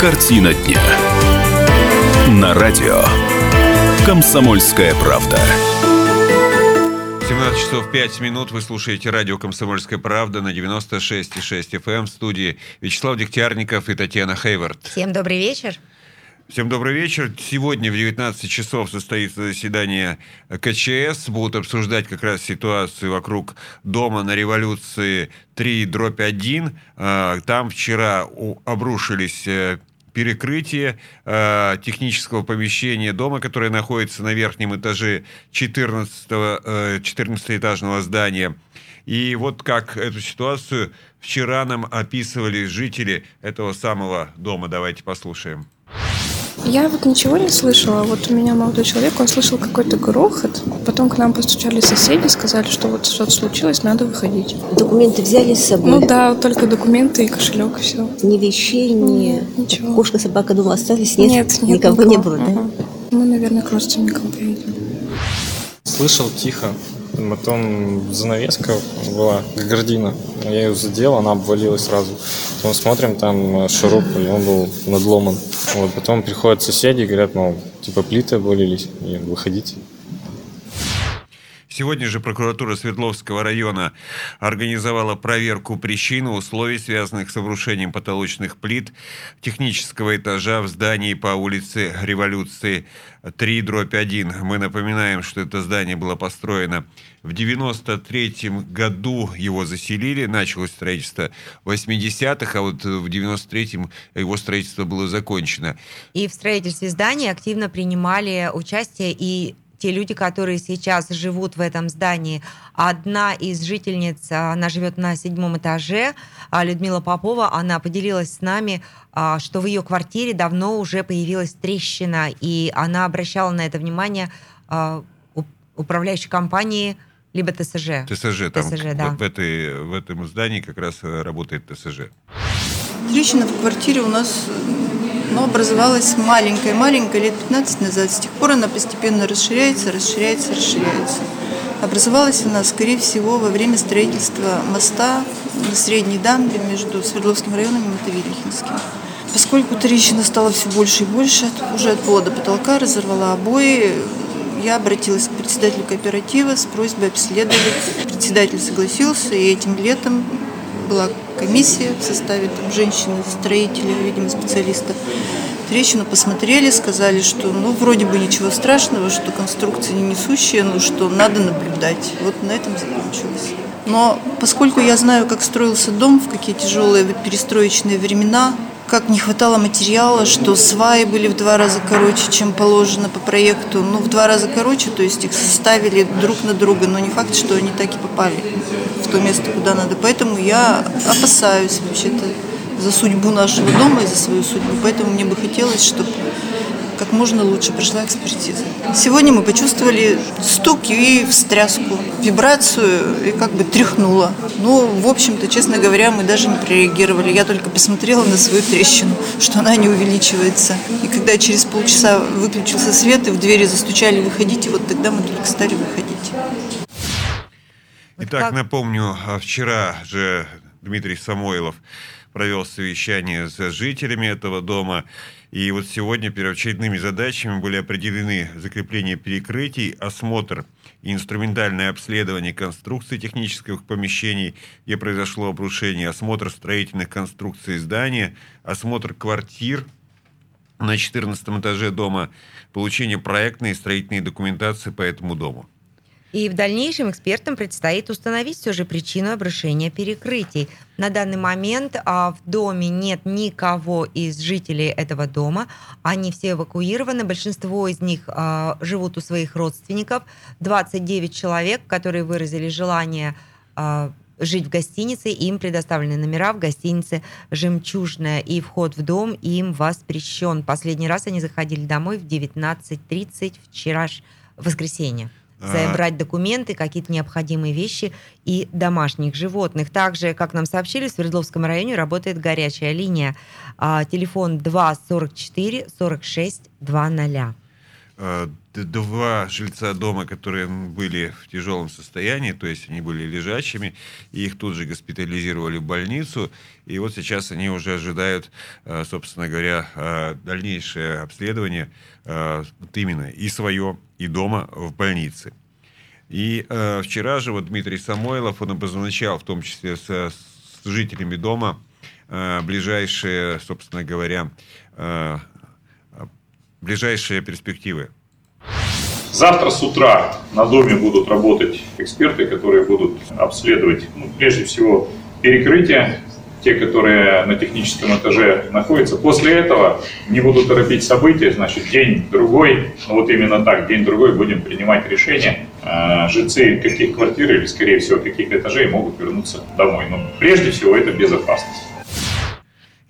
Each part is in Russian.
Картина дня. На радио. Комсомольская правда. 17 часов 5 минут. Вы слушаете радио «Комсомольская правда» на 96,6 FM эм. в студии Вячеслав Дегтярников и Татьяна Хейвард. Всем добрый вечер. Всем добрый вечер. Сегодня в 19 часов состоится заседание КЧС. Будут обсуждать как раз ситуацию вокруг дома на революции 3 дробь 1. А, там вчера обрушились э, перекрытие э, технического помещения дома, которое находится на верхнем этаже 14, э, 14-этажного здания. И вот как эту ситуацию вчера нам описывали жители этого самого дома. Давайте послушаем. Я вот ничего не слышала. Вот у меня молодой человек, он слышал какой-то грохот. Потом к нам постучали соседи, сказали, что вот что-то случилось, надо выходить. Документы взяли с собой? Ну да, только документы и кошелек, и все. Ни вещей, ни... Нет, ничего. Кошка, собака дома остались? Нет, нет, нет никого, никого не было, да? Угу. Мы, наверное, к родственникам поедем. Слышал тихо. Потом занавеска была, гордина. Я ее задел, она обвалилась сразу. Потом смотрим, там шуруп, и он был надломан. Вот, потом приходят соседи и говорят, мол, типа плиты обвалились, и выходите. Сегодня же прокуратура Свердловского района организовала проверку причин и условий, связанных с обрушением потолочных плит технического этажа в здании по улице Революции 3 дробь 1. Мы напоминаем, что это здание было построено в 93 году его заселили, началось строительство в 80-х, а вот в 93-м его строительство было закончено. И в строительстве здания активно принимали участие и те люди, которые сейчас живут в этом здании. Одна из жительниц, она живет на седьмом этаже, а, Людмила Попова, она поделилась с нами, а, что в ее квартире давно уже появилась трещина, и она обращала на это внимание а, управляющей компании либо ТСЖ. ТСЖ, там ТСЖ, да. в, этой, в этом здании как раз э, работает ТСЖ. Трещина в квартире у нас но образовалась маленькая-маленькая лет 15 назад. С тех пор она постепенно расширяется, расширяется, расширяется. Образовалась она, скорее всего, во время строительства моста на средней дамбе между Свердловским районом и Мотовилихинским. Поскольку трещина стала все больше и больше, уже от пола до потолка разорвала обои, я обратилась к председателю кооператива с просьбой обследовать. Председатель согласился, и этим летом была комиссия в составе там, женщины-строителя, видимо, специалиста. Трещину посмотрели, сказали, что ну вроде бы ничего страшного, что конструкция не несущая, но что надо наблюдать. Вот на этом закончилось. Но поскольку я знаю, как строился дом, в какие тяжелые перестроечные времена, как не хватало материала, что сваи были в два раза короче, чем положено по проекту. Ну, в два раза короче, то есть их составили друг на друга, но не факт, что они так и попали в то место, куда надо. Поэтому я опасаюсь вообще-то за судьбу нашего дома и за свою судьбу. Поэтому мне бы хотелось, чтобы как можно лучше прошла экспертиза. Сегодня мы почувствовали стук и встряску, вибрацию и как бы тряхнуло. Ну, в общем-то, честно говоря, мы даже не прореагировали. Я только посмотрела на свою трещину, что она не увеличивается. И когда через полчаса выключился свет и в двери застучали «выходите», вот тогда мы только стали выходить. Итак, напомню, а вчера же Дмитрий Самойлов провел совещание с жителями этого дома. И вот сегодня первоочередными задачами были определены закрепление перекрытий, осмотр и инструментальное обследование конструкций технических помещений, где произошло обрушение, осмотр строительных конструкций здания, осмотр квартир на 14 этаже дома, получение проектной и строительной документации по этому дому. И в дальнейшем экспертам предстоит установить все же причину обрушения перекрытий. На данный момент а, в доме нет никого из жителей этого дома. Они все эвакуированы. Большинство из них а, живут у своих родственников. 29 человек, которые выразили желание а, жить в гостинице. Им предоставлены номера в гостинице «Жемчужная». И вход в дом им воспрещен. Последний раз они заходили домой в 19.30 вчера, воскресенье забрать документы, какие-то необходимые вещи и домашних животных. Также, как нам сообщили, в Свердловском районе работает горячая линия. А, телефон 2 44 46 00. Э, два жильца дома, которые были в тяжелом состоянии, то есть они были лежачими, и их тут же госпитализировали в больницу, и вот сейчас они уже ожидают, э, собственно говоря, э, дальнейшее обследование вот именно и свое, и дома в больнице. И вчера же вот Дмитрий Самойлов, он обозначал, в том числе со- с, жителями дома, ближайшие, собственно говоря, ближайшие перспективы. Завтра с утра на доме будут работать эксперты, которые будут обследовать, ну, прежде всего, перекрытия, те, которые на техническом этаже находятся. После этого не буду торопить события, значит, день-другой, ну вот именно так, день-другой будем принимать решение, э, жильцы каких квартир или, скорее всего, каких этажей могут вернуться домой. Но прежде всего это безопасность.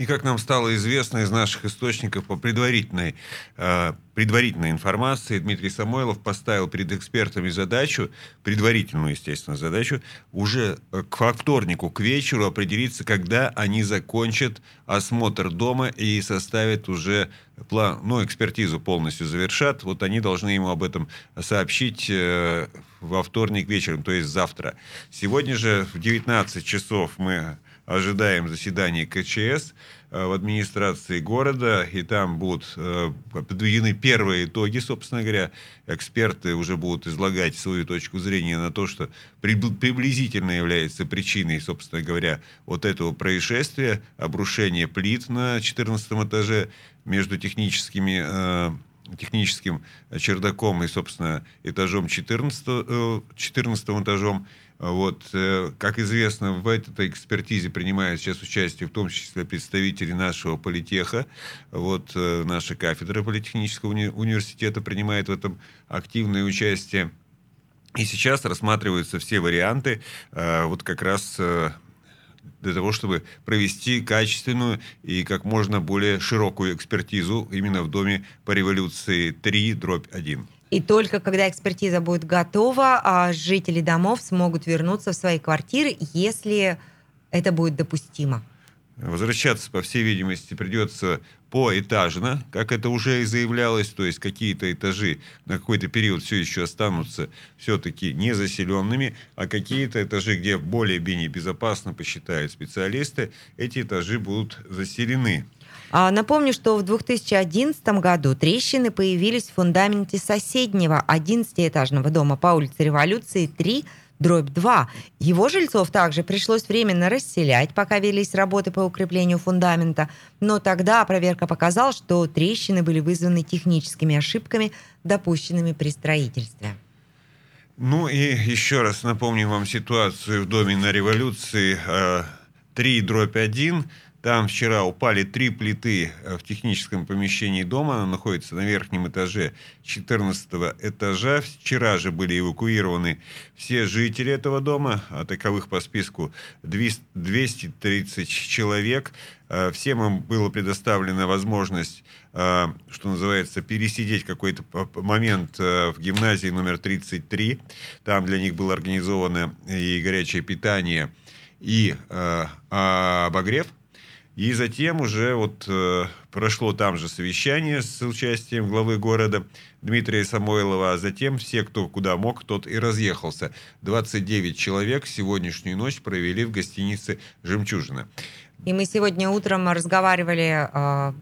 И как нам стало известно из наших источников по предварительной, э, предварительной информации, Дмитрий Самойлов поставил перед экспертами задачу, предварительную, естественно, задачу, уже э, к вторнику, к вечеру определиться, когда они закончат осмотр дома и составят уже план, ну, экспертизу полностью завершат. Вот они должны ему об этом сообщить э, во вторник вечером, то есть завтра. Сегодня же в 19 часов мы ожидаем заседания КЧС э, в администрации города, и там будут э, подведены первые итоги, собственно говоря. Эксперты уже будут излагать свою точку зрения на то, что прибл- приблизительно является причиной, собственно говоря, вот этого происшествия, обрушения плит на 14 этаже между техническими э, техническим чердаком и, собственно, этажом 14, э, 14 этажом. Вот, э, как известно, в этой экспертизе принимают сейчас участие в том числе представители нашего политеха. Вот э, наша кафедра политехнического уни- университета принимает в этом активное участие. И сейчас рассматриваются все варианты э, вот как раз для того, чтобы провести качественную и как можно более широкую экспертизу именно в доме по революции 3, дробь 1. И только когда экспертиза будет готова, а, жители домов смогут вернуться в свои квартиры, если это будет допустимо. Возвращаться, по всей видимости, придется поэтажно, как это уже и заявлялось, то есть какие-то этажи на какой-то период все еще останутся все-таки незаселенными, а какие-то этажи, где более-менее безопасно, посчитают специалисты, эти этажи будут заселены. А, Напомню, что в 2011 году трещины появились в фундаменте соседнего 11-этажного дома по улице Революции 3, дробь 2. Его жильцов также пришлось временно расселять, пока велись работы по укреплению фундамента. Но тогда проверка показала, что трещины были вызваны техническими ошибками, допущенными при строительстве. Ну и еще раз напомню вам ситуацию в доме на революции э, 3 дробь 1. Там вчера упали три плиты э, в техническом помещении дома. Она находится на верхнем этаже 14 этажа. Вчера же были эвакуированы все жители этого дома, а таковых по списку 200 230 человек. Э, Всем им была предоставлена возможность, э, что называется, пересидеть какой-то момент в гимназии номер 33. Там для них было организовано и горячее питание, и обогрев. И затем уже вот э, прошло там же совещание с участием главы города Дмитрия Самойлова, а затем все, кто куда мог, тот и разъехался. 29 человек сегодняшнюю ночь провели в гостинице «Жемчужина». И мы сегодня утром разговаривали э,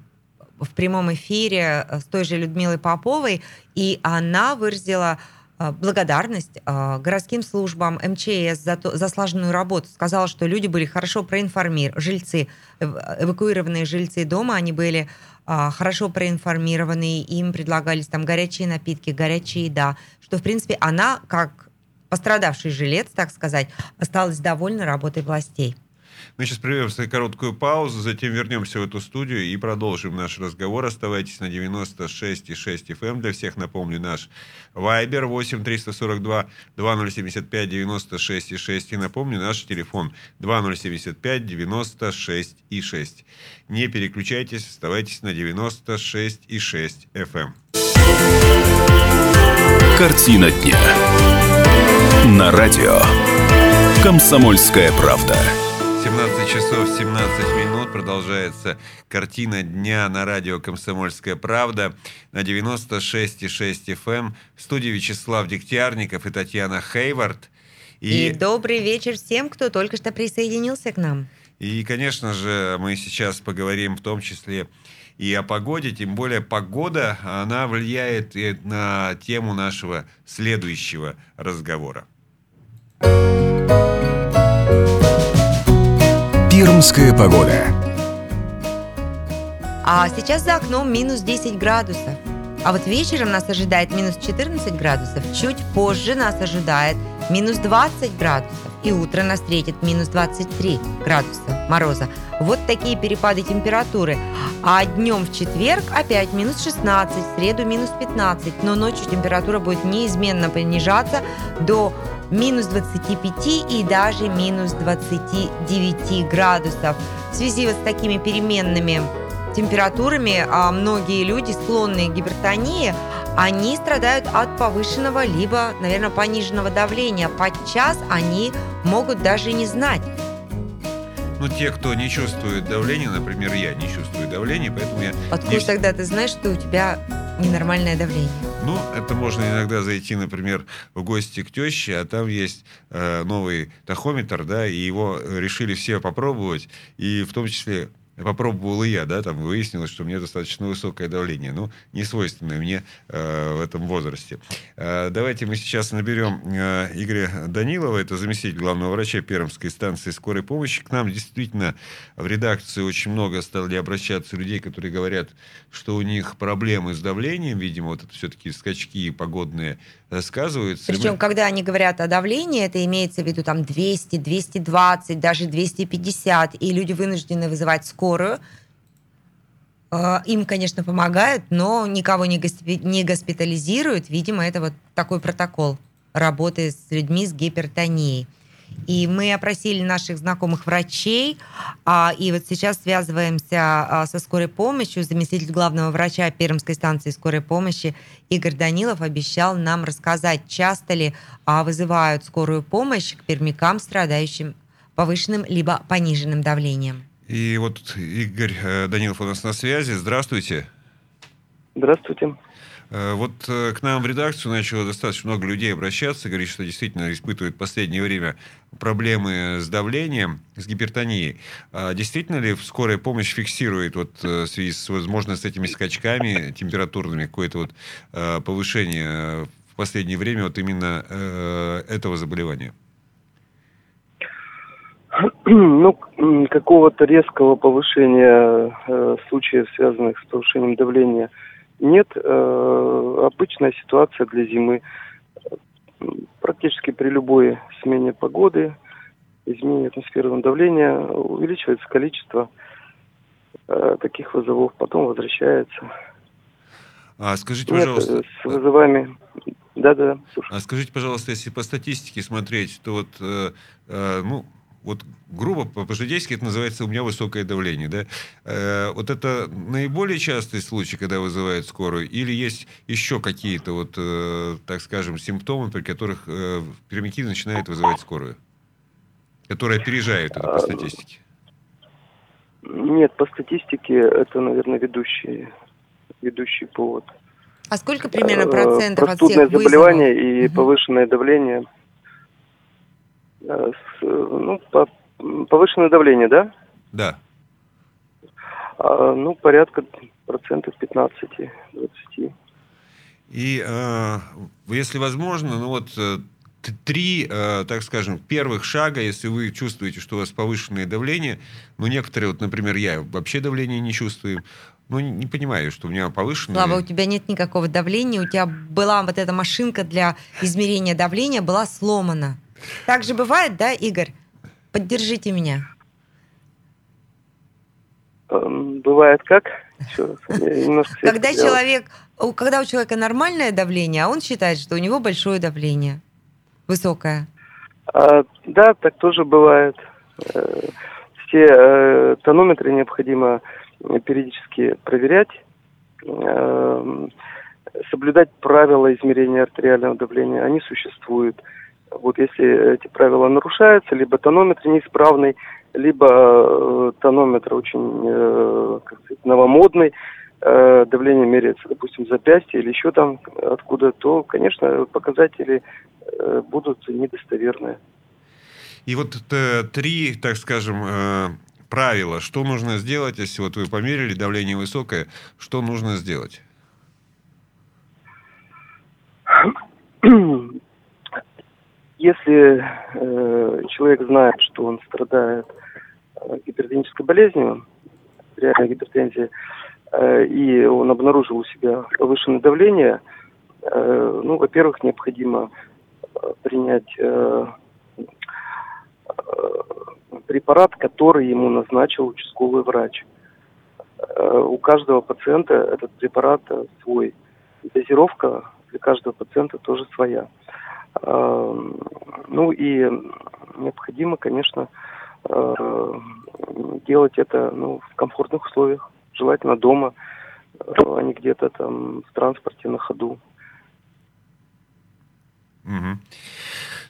в прямом эфире с той же Людмилой Поповой, и она выразила э, благодарность э, городским службам МЧС за, то, за слаженную работу. Сказала, что люди были хорошо проинформированы, жильцы, эв- эвакуированные жильцы дома, они были э, хорошо проинформированы, им предлагались там горячие напитки, горячая еда, что, в принципе, она, как пострадавший жилец, так сказать, осталась довольна работой властей. Мы сейчас прервемся короткую паузу, затем вернемся в эту студию и продолжим наш разговор. Оставайтесь на 96,6 FM. Для всех напомню наш Viber 8 342 2075 96,6. И напомню наш телефон 2075 96,6. Не переключайтесь, оставайтесь на 96,6 FM. Картина дня. На радио. Комсомольская правда. 17 часов 17 минут продолжается картина дня на радио «Комсомольская правда» на 96,6 FM. Эм. В студии Вячеслав Дегтярников и Татьяна Хейвард. И... и добрый вечер всем, кто только что присоединился к нам. И, конечно же, мы сейчас поговорим в том числе и о погоде, тем более погода, она влияет на тему нашего следующего разговора. Пермская погода. А сейчас за окном минус 10 градусов. А вот вечером нас ожидает минус 14 градусов. Чуть позже нас ожидает минус 20 градусов. И утро нас встретит минус 23 градуса мороза. Вот такие перепады температуры. А днем в четверг опять минус 16, в среду минус 15. Но ночью температура будет неизменно понижаться до минус 25 и даже минус 29 градусов. В связи вот с такими переменными температурами а многие люди, склонные к гипертонии, они страдают от повышенного либо, наверное, пониженного давления. Подчас они могут даже не знать. Ну, те, кто не чувствует давления, например, я не чувствую давления, поэтому я... Откуда не... тогда ты знаешь, что у тебя ненормальное давление? Ну, это можно иногда зайти, например, в гости к теще, а там есть э, новый тахометр, да, и его решили все попробовать, и в том числе попробовал и я, да, там выяснилось, что у меня достаточно высокое давление, ну, не свойственное мне э, в этом возрасте. Э, давайте мы сейчас наберем э, Игоря Данилова, это заместитель главного врача Пермской станции скорой помощи. К нам действительно в редакции очень много стали обращаться людей, которые говорят, что у них проблемы с давлением, видимо, вот это все-таки скачки погодные сказываются. Причем, мы... когда они говорят о давлении, это имеется в виду там 200, 220, даже 250, и люди вынуждены вызывать скорую скорую. Э, им, конечно, помогают, но никого не, госпи- не госпитализируют. Видимо, это вот такой протокол работы с людьми с гипертонией. И мы опросили наших знакомых врачей, а, и вот сейчас связываемся а, со скорой помощью. Заместитель главного врача Пермской станции скорой помощи Игорь Данилов обещал нам рассказать, часто ли а, вызывают скорую помощь к пермякам, страдающим повышенным либо пониженным давлением. И вот Игорь э, Данилов у нас на связи. Здравствуйте. Здравствуйте. Э, вот э, к нам в редакцию начало достаточно много людей обращаться, говорить, что действительно испытывают в последнее время проблемы с давлением, с гипертонией. А действительно ли скорая помощь фиксирует вот в связи с, возможно, с этими скачками температурными какое-то вот повышение в последнее время вот именно этого заболевания? Ну, какого-то резкого повышения э, случаев, связанных с повышением давления, нет. Э, обычная ситуация для зимы. Практически при любой смене погоды, изменении атмосферного давления, увеличивается количество э, таких вызовов, потом возвращается. А скажите, Нет, пожалуйста... с вызовами... Да-да, А скажите, пожалуйста, если по статистике смотреть, то вот, э, э, ну, вот грубо по-житейски это называется у меня высокое давление, да? Э, вот это наиболее частый случай, когда вызывают скорую, или есть еще какие-то вот, э, так скажем, симптомы, при которых э, начинают вызывать скорую, которые опережают это по статистике? Нет, по статистике это, наверное, ведущий, ведущий повод. А сколько примерно э, процентов от всех вызовов? заболевание и угу. повышенное давление – Э, ну, повышенное давление, да? Да. А, ну, порядка процентов 15-20. И э, если возможно, ну вот э, три, э, так скажем, первых шага, если вы чувствуете, что у вас повышенное давление, ну, некоторые, вот, например, я вообще давление не чувствую, ну, не понимаю, что у меня повышенное. Слава, у тебя нет никакого давления, у тебя была вот эта машинка для измерения давления, была сломана. Так же бывает, да, Игорь? Поддержите меня. Эм, бывает как? Когда человек, когда у человека нормальное давление, а он считает, что у него большое давление, высокое. А, да, так тоже бывает. Э, все э, тонометры необходимо периодически проверять, эм, соблюдать правила измерения артериального давления. Они существуют. Вот если эти правила нарушаются, либо тонометр неисправный, либо э, тонометр очень, э, как сказать, новомодный, э, давление меряется, допустим, запястье или еще там откуда, то, конечно, показатели э, будут недостоверные. И вот э, три, так скажем, э, правила. Что нужно сделать, если вот вы померили, давление высокое, что нужно сделать? Если э, человек знает, что он страдает э, гипертонической болезнью, реальной гипертензией, э, и он обнаружил у себя повышенное давление, э, ну, во-первых, необходимо э, принять э, э, препарат, который ему назначил участковый врач. У каждого пациента этот препарат свой. Дозировка для каждого пациента тоже своя. Э, Ну и необходимо, конечно, э, делать это ну, в комфортных условиях, желательно дома, э, а не где-то там в транспорте на ходу. Мгм.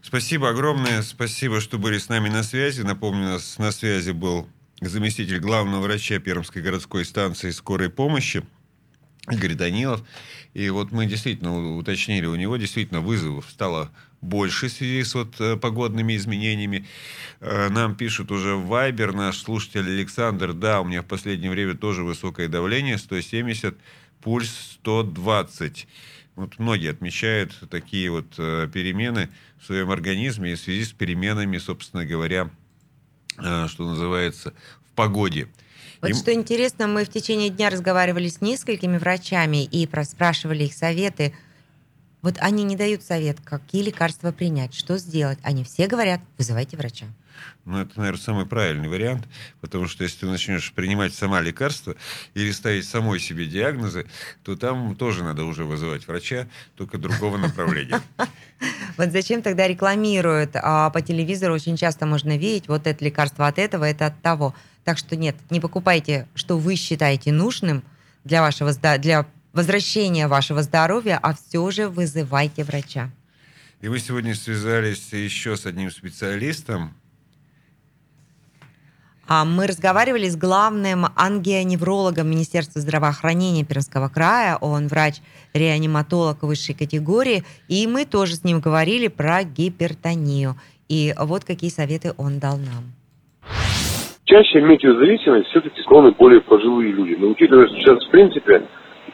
Спасибо огромное. Спасибо, что были с нами на связи. Напомню, нас на связи был заместитель главного врача Пермской городской станции скорой помощи Игорь Данилов. И вот мы действительно уточнили, у него действительно вызовов стало больше в связи с вот э, погодными изменениями. Э, Нам пишут уже Вайбер наш слушатель Александр, да, у меня в последнее время тоже высокое давление, 170, пульс 120. Вот многие отмечают такие вот э, перемены в своем организме и в связи с переменами, собственно говоря, что называется, в погоде. Вот Им- что интересно, мы в течение дня разговаривали с несколькими врачами и спрашивали их советы. Вот они не дают совет, какие лекарства принять, что сделать. Они все говорят, вызывайте врача. Ну, это, наверное, самый правильный вариант, потому что если ты начнешь принимать сама лекарства или ставить самой себе диагнозы, то там тоже надо уже вызывать врача, только другого направления. Вот зачем тогда рекламируют а по телевизору? Очень часто можно видеть, вот это лекарство от этого, это от того. Так что нет, не покупайте, что вы считаете нужным для вашего для возвращения вашего здоровья, а все же вызывайте врача. И мы сегодня связались еще с одним специалистом. А мы разговаривали с главным ангионеврологом Министерства здравоохранения Пермского края. Он врач-реаниматолог высшей категории. И мы тоже с ним говорили про гипертонию. И вот какие советы он дал нам. Чаще метеозависимость все-таки склонны более пожилые люди. Но учитывая, что сейчас, в принципе,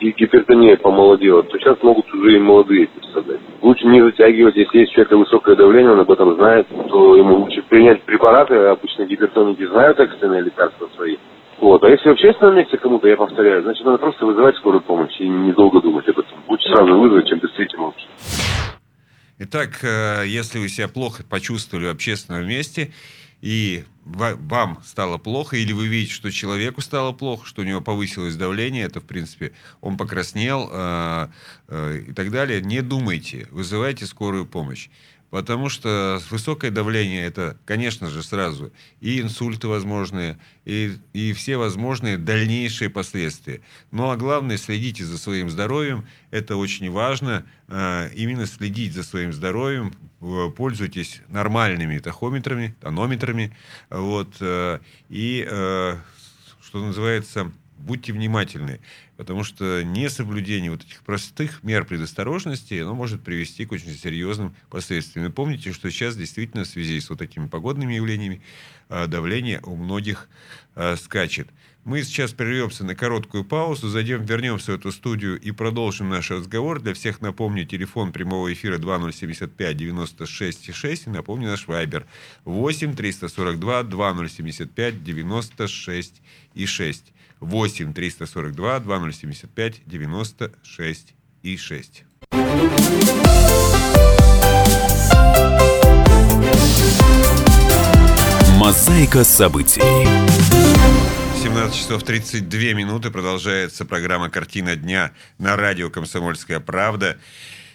гипертония помолодела, то сейчас могут уже и молодые страдать. Лучше не затягивать, если есть у человека высокое давление, он об этом знает, то ему лучше принять препараты, обычно гипертоники знают экстренные лекарства свои. Вот. А если в общественном месте кому-то, я повторяю, значит, надо просто вызывать скорую помощь и недолго думать об этом. Лучше сразу вызвать, чем действительно лучше. Итак, э, если вы себя плохо почувствовали в общественном месте, и ва- вам стало плохо, или вы видите, что человеку стало плохо, что у него повысилось давление, это, в принципе, он покраснел э, э, и так далее, не думайте, вызывайте скорую помощь. Потому что высокое давление это, конечно же, сразу и инсульты возможные, и, и все возможные дальнейшие последствия. Ну а главное, следите за своим здоровьем. Это очень важно. э, Именно следить за своим здоровьем. Пользуйтесь нормальными тахометрами, тонометрами. Вот, э, и, э, что называется, будьте внимательны, потому что несоблюдение вот этих простых мер предосторожности, оно может привести к очень серьезным последствиям. И помните, что сейчас действительно в связи с вот такими погодными явлениями э, давление у многих э, скачет. Мы сейчас прервемся на короткую паузу, зайдем, вернемся в эту студию и продолжим наш разговор. Для всех напомню, телефон прямого эфира 2075 96 6. И напомню, наш вайбер 8 342 2075 96 и 6. 8 342 2075 96 и 6. Мозаика событий. 17 часов 32 минуты продолжается программа «Картина дня» на радио «Комсомольская правда».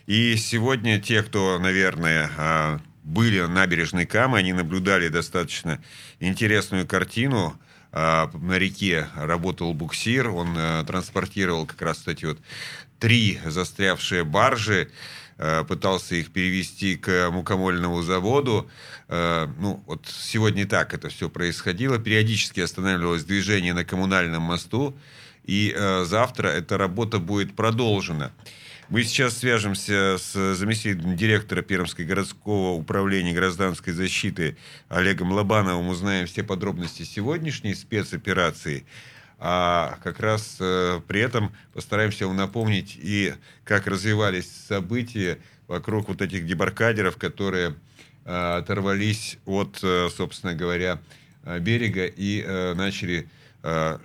И сегодня те, кто, наверное, а, были на набережной Камы, они наблюдали достаточно интересную картину. А, На реке работал буксир, он а, транспортировал как раз эти вот три застрявшие баржи. пытался их перевести к мукомольному заводу. Э, ну, вот сегодня так это все происходило. Периодически останавливалось движение на коммунальном мосту, и э, завтра эта работа будет продолжена. Мы сейчас свяжемся с заместителем директора Пермского городского управления гражданской защиты Олегом Лобановым, узнаем все подробности сегодняшней спецоперации. А как раз э, при этом постараемся вам напомнить и как развивались события вокруг вот этих дебаркадеров, которые оторвались от, э, собственно говоря, э, берега и э, начали э,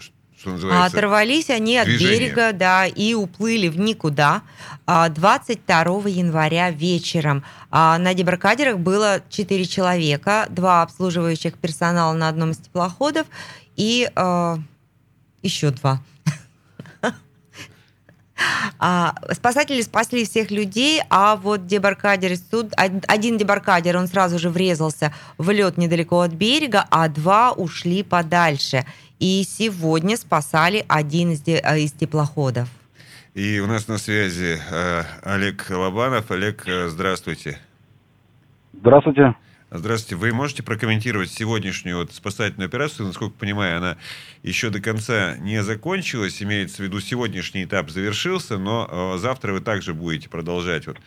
что А называется... оторвались они от движение. берега, да, и уплыли в никуда. А, 22 января вечером А, на дебаркадерах было 4 человека, два обслуживающих персонала на одном из теплоходов и а, еще два. А, спасатели спасли всех людей, а вот дебаркадер суд, од- один дебаркадер, он сразу же врезался в лед недалеко от берега, а два ушли подальше. И сегодня спасали один из, де- э, из теплоходов. И у нас на связи э, Олег Лобанов. Олег, э, здравствуйте. Здравствуйте. Здравствуйте. Вы можете прокомментировать сегодняшнюю вот спасательную операцию? Насколько понимаю, она еще до конца не закончилась. Имеется в виду, сегодняшний этап завершился, но э, завтра вы также будете продолжать вот,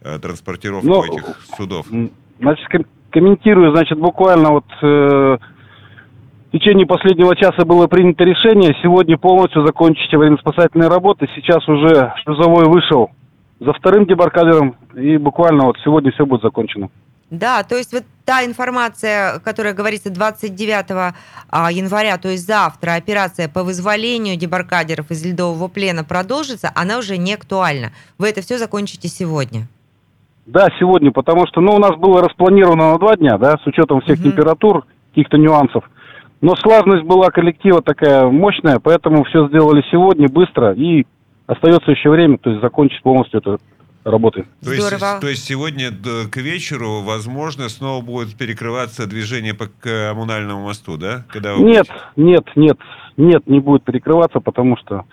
э, транспортировку Ну, этих судов. Значит, ком- комментирую, значит, буквально вот э, в течение последнего часа было принято решение сегодня полностью закончить аварийно-спасательные работы. Сейчас уже шлюзовой вышел за вторым дебаркадером, и буквально вот сегодня все будет закончено. Да, то есть вот та информация, которая говорится 29 а, января, то есть завтра операция по вызволению дебаркадеров из ледового плена продолжится, она уже не актуальна. Вы это все закончите сегодня. Да, сегодня, потому что, ну, у нас было распланировано на два дня, да, с учетом всех Мгм. температур, каких-то нюансов. Но слаженность была коллектива такая мощная, поэтому все сделали сегодня быстро, и остается еще время, то есть закончить полностью эту работу. То есть, то есть сегодня к вечеру, возможно, снова будет перекрываться движение по коммунальному мосту, да? Когда вы Нет, будете- нет, нет, нет, не будет перекрываться, потому что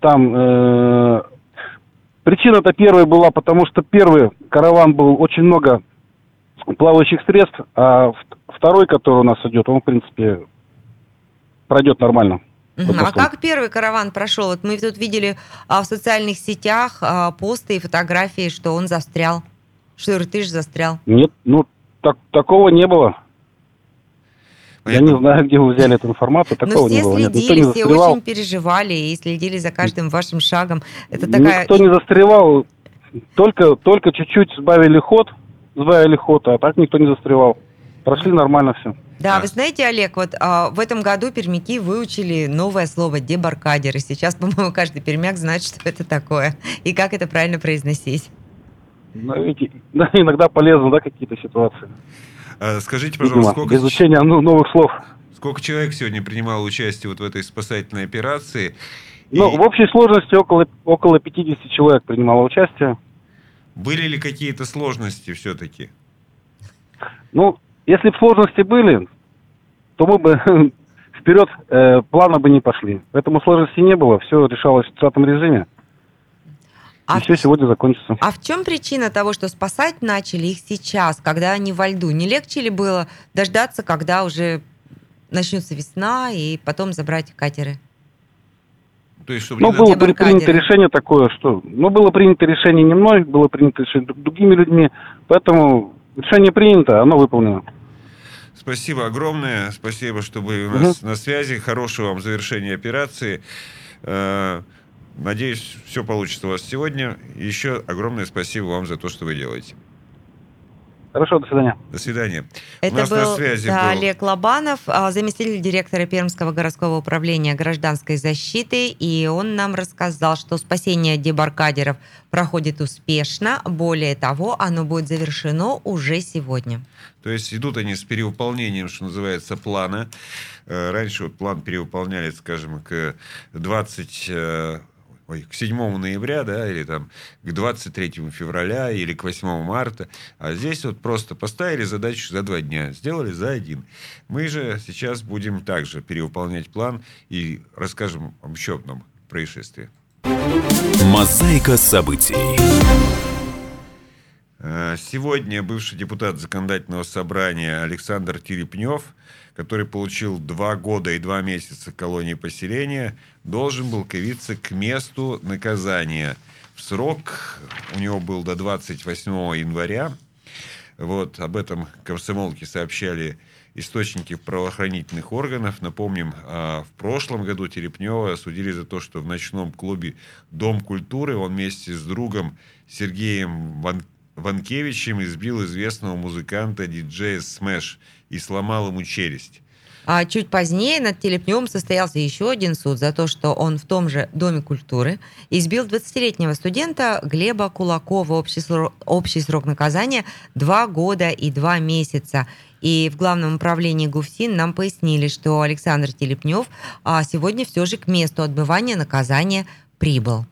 там э, причина-то первая была, потому что первый караван был очень много плавающих средств, а второй, который у нас идет, он в принципе пройдет нормально. А как первый караван прошел? Вот мы тут видели а, в социальных сетях а, посты и фотографии, что он застрял. Что Иртыш застрял. Нет, ну так, такого не было. Я не знаю, где вы взяли эту информацию, Но такого все не было. Нет, следили, не все очень переживали и следили за каждым вашим шагом. Это такая... Никто не застревал, только, только чуть-чуть сбавили ход, сбавили ход, а так никто не застревал. Прошли нормально все. Да, вы знаете, Олег, вот а, в этом году пермяки выучили новое слово дебаркадер. И сейчас, по-моему, каждый пермяк знает, что это такое и как это правильно произносить. Но видите, да, иногда полезно, да, какие-то ситуации. А Скажите, Видимо, пожалуйста, сколько, для изучения ну, новых слов. сколько человек сегодня принимало участие вот в этой спасательной операции? Ну, И в общей сложности около, около 50 человек принимало участие. были ли какие-то сложности все-таки? Ну, если бы сложности были, то мы бы вперед э, плана бы не пошли. Поэтому сложности не было, все решалось в штатном режиме. А, и все сегодня закончится. а в чем причина того, что спасать начали их сейчас, когда они во льду? Не легче ли было дождаться, когда уже начнется весна, и потом забрать катеры? То есть, чтобы Ну, было при- принято решение такое, что... Ну, было принято решение не мной, было принято решение друг- другими людьми, поэтому решение принято, оно выполнено. Спасибо огромное. Спасибо, что были у нас на связи. Хорошего вам завершения операции. Э, Надеюсь, все получится у вас сегодня. Еще огромное спасибо вам за то, что вы делаете. Хорошо, до свидания. До свидания. Это у нас был на связи да, был Олег Лобанов, а, заместитель директора Пермского городского управления гражданской защиты, и он нам рассказал, что спасение дебаркадеров проходит успешно. Более того, оно будет завершено уже сегодня. То есть идут они с перевыполнением, что называется, плана. Э, Раньше вот план перевыполняли, скажем, к 20... Ой, к 7 ноября, да, или там к 23 февраля, или к 8 марта. А здесь вот просто поставили задачу за два дня, сделали за один. Мы же сейчас будем также перевыполнять план и расскажем об еще одном происшествии. Мозаика событий. Э, Сегодня бывший депутат законодательного собрания Александр Терепнев, который получил два года и два месяца колонии поселения, должен был явиться к месту наказания. Срок у него был до 28 января. Вот об этом Комсомолке сообщали источники правоохранительных органов. Напомним, а, в прошлом году Терепнева осудили за то, что в ночном клубе «Дом культуры» он вместе с другом Сергеем Ван- Ванкевичем избил известного музыканта диджея Smash и сломал ему челюсть. А чуть позднее над Телепневым состоялся еще один суд за то, что он в том же Доме культуры избил 20-летнего студента Глеба Кулакова. Общий срок, общий срок наказания 2 года и 2 месяца. И в Главном управлении ГУФСИН нам пояснили, что Александр Телепнев а, сегодня все же к месту отбывания наказания прибыл.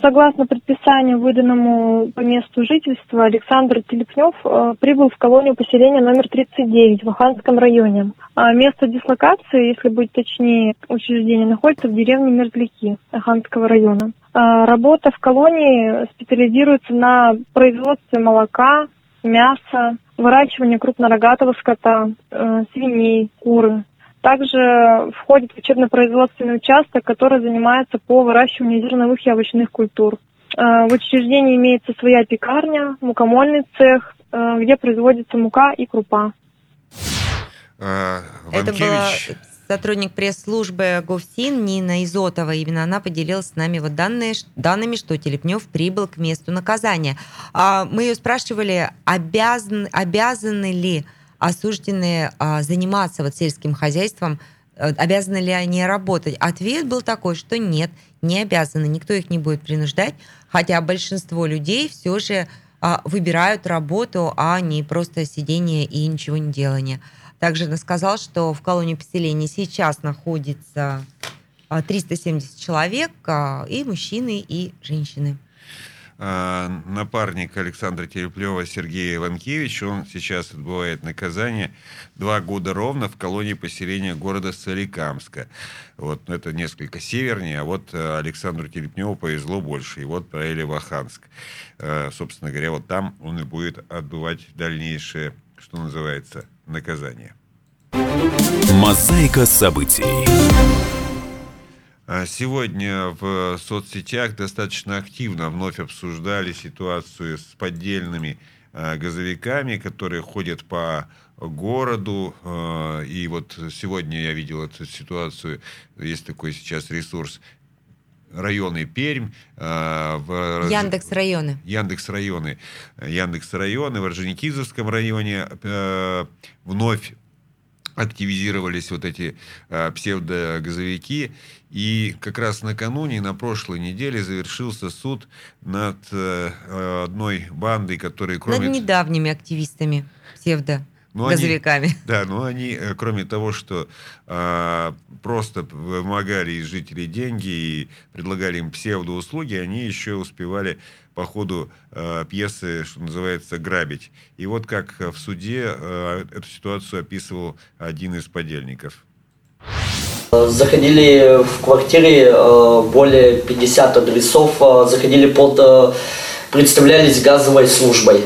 Согласно предписанию, выданному по месту жительства, Александр Телепнев э, прибыл в колонию поселения номер 39 в Аханском районе. А место дислокации, если быть точнее, учреждение находится в деревне Мерзляки Аханского района. А Работа в колонии специализируется на производстве молока, мяса, выращивании крупнорогатого скота, э, свиней, куры, также входит в учебно-производственный участок, который занимается по выращиванию зерновых и овощных культур. Э, В учреждении имеется своя пекарня, мукомольный цех, э, где производится мука и крупа. А, Это была сотрудник пресс-службы ГУФСИН Нина Изотова. Именно она поделилась с нами вот данные, данными, что Телепнев прибыл к месту наказания. А Мы ее спрашивали, обязан, обязаны ли осужденные а, заниматься вот сельским хозяйством, э, обязаны ли они работать? Ответ был такой, что нет, не обязаны, никто их не будет принуждать, хотя большинство людей все же а, выбирают работу, а не просто сидение и ничего не делание. Также она сказала, что в колонии поселения сейчас находится а, 370 человек, а, и мужчины, и женщины. А, напарник Александра Тереплева Сергей Иванкевич, он сейчас отбывает наказание два года ровно в колонии поселения города Соликамска. Вот ну, это несколько севернее, а вот э, Александру Телепневу повезло больше. И вот отправили в Аханск. Э, Собственно говоря, вот там он и будет отбывать дальнейшее, что называется, наказание. Мозаика событий. А Сегодня в соцсетях достаточно активно вновь обсуждали ситуацию с поддельными а, газовиками, которые ходят по городу. а, И вот сегодня я видел эту ситуацию. Есть такой сейчас ресурс районы Пермь. а, в Яндекс районы. Яндекс районы. Яндекс районы в Орджоникидзевском районе э, вновь активизировались вот эти э, псевдогазовики. И как раз накануне, на прошлой неделе, завершился суд над э, одной бандой, которая кроме... Над недавними активистами псевдо Ну, они- газовиками. Да, но они, э, кроме того, что а, просто вымогали из жителей деньги и предлагали им псевдоуслуги, они еще успевали по ходу э, пьесы, что называется, грабить. И вот как э, в суде э, эту ситуацию описывал один из подельников. Заходили в квартире э, более 50 адресов, э, заходили под, э, представлялись газовой службой.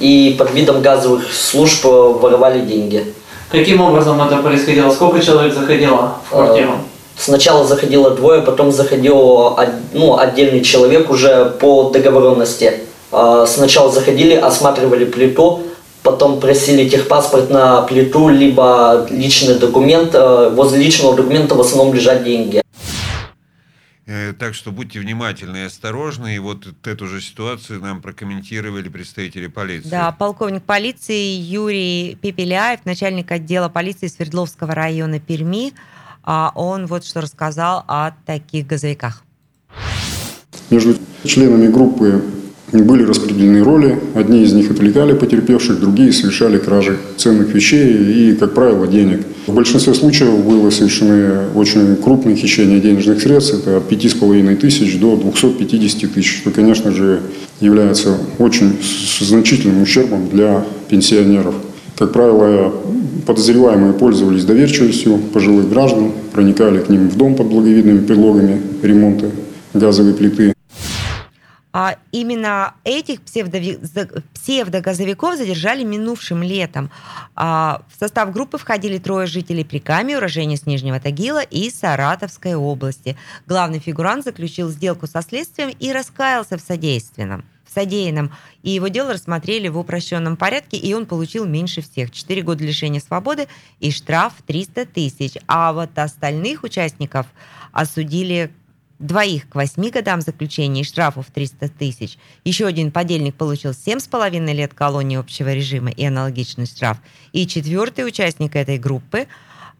И под видом газовых служб воровали деньги. Каким образом это происходило? Сколько человек заходило в квартиру? Сначала заходило двое, потом заходил од- ну, отдельный человек уже по договоренности. Сначала заходили, осматривали плиту, потом просили техпаспорт на плиту, либо личный документ. Э, Возле личного документа в основном лежат деньги. Э, Так что будьте внимательны и осторожны. И вот эту же ситуацию нам прокомментировали представители полиции. Да, полковник полиции Юрий Пепеляев, начальник отдела полиции Свердловского района Перми, а он вот что рассказал о таких газовиках. Между членами группы были распределены роли. Одни из них отвлекали потерпевших, другие совершали кражи ценных вещей и, как правило, денег. В большинстве случаев было совершены очень крупные хищения денежных средств. Это от 5,5 тысяч до 250 тысяч, что, конечно же, является очень значительным ущербом для пенсионеров. Как правило, подозреваемые пользовались доверчивостью пожилых граждан, проникали к ним в дом под благовидными предлогами ремонта газовой плиты. А именно этих псевдогазовиков задержали минувшим летом. А в состав группы входили трое жителей Прикамья, уроженец Нижнего Тагила и Саратовской области. Главный фигурант заключил сделку со следствием и раскаялся в содейственном в содеянном. И его дело рассмотрели в упрощенном порядке, и он получил меньше всех. 4 года лишения свободы и штраф 300 тысяч. А вот остальных участников осудили двоих к 8 годам заключения и штрафу в 300 тысяч. Еще один подельник получил 7,5 лет колонии общего режима и аналогичный штраф. И четвертый участник этой группы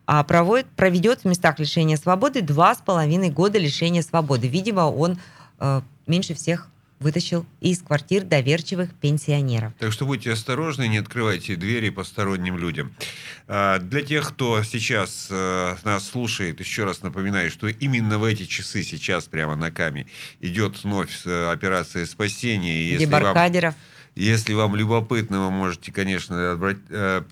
а, проводит, проведет в местах лишения свободы 2,5 года лишения свободы. Видимо, он э, меньше всех вытащил из квартир доверчивых пенсионеров. Так что будьте осторожны, не открывайте двери посторонним людям. А, Для тех, кто сейчас э, нас слушает, еще раз напоминаю, что именно в эти часы сейчас прямо на Каме идет вновь э, операция спасения. И если вам- Дебаркадеров. Если вам любопытно, вы можете, конечно, э,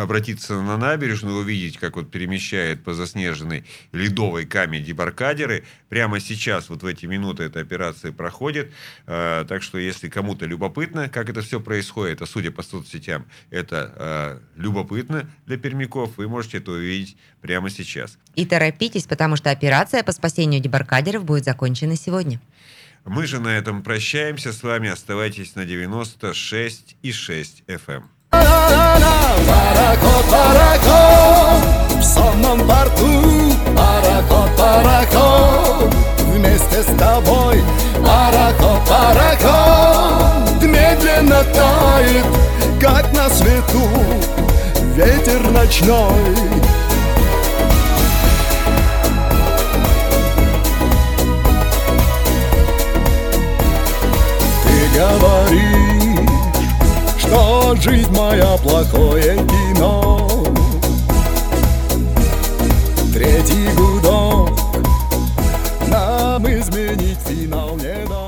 обратиться на набережную, увидеть, как вот перемещает по заснеженной ледовой каме дебаркадеры. Прямо сейчас, вот в эти минуты, эта операция проходит. Э, Так что, если кому-то любопытно, как это все происходит, а судя по соцсетям, это э, любопытно для пермяков, вы можете это увидеть прямо сейчас. И торопитесь, потому что операция по спасению дебаркадеров будет закончена сегодня. Мы же на этом прощаемся с вами. Оставайтесь на 96 и 6 FM. Пароход, в сонном порту Пароход, пароход, вместе с тобой Пароход, пароход, медленно тает, как на свету Ветер ночной Говоришь, что жизнь моя плохое кино. Третий гудок Нам изменить финал не дано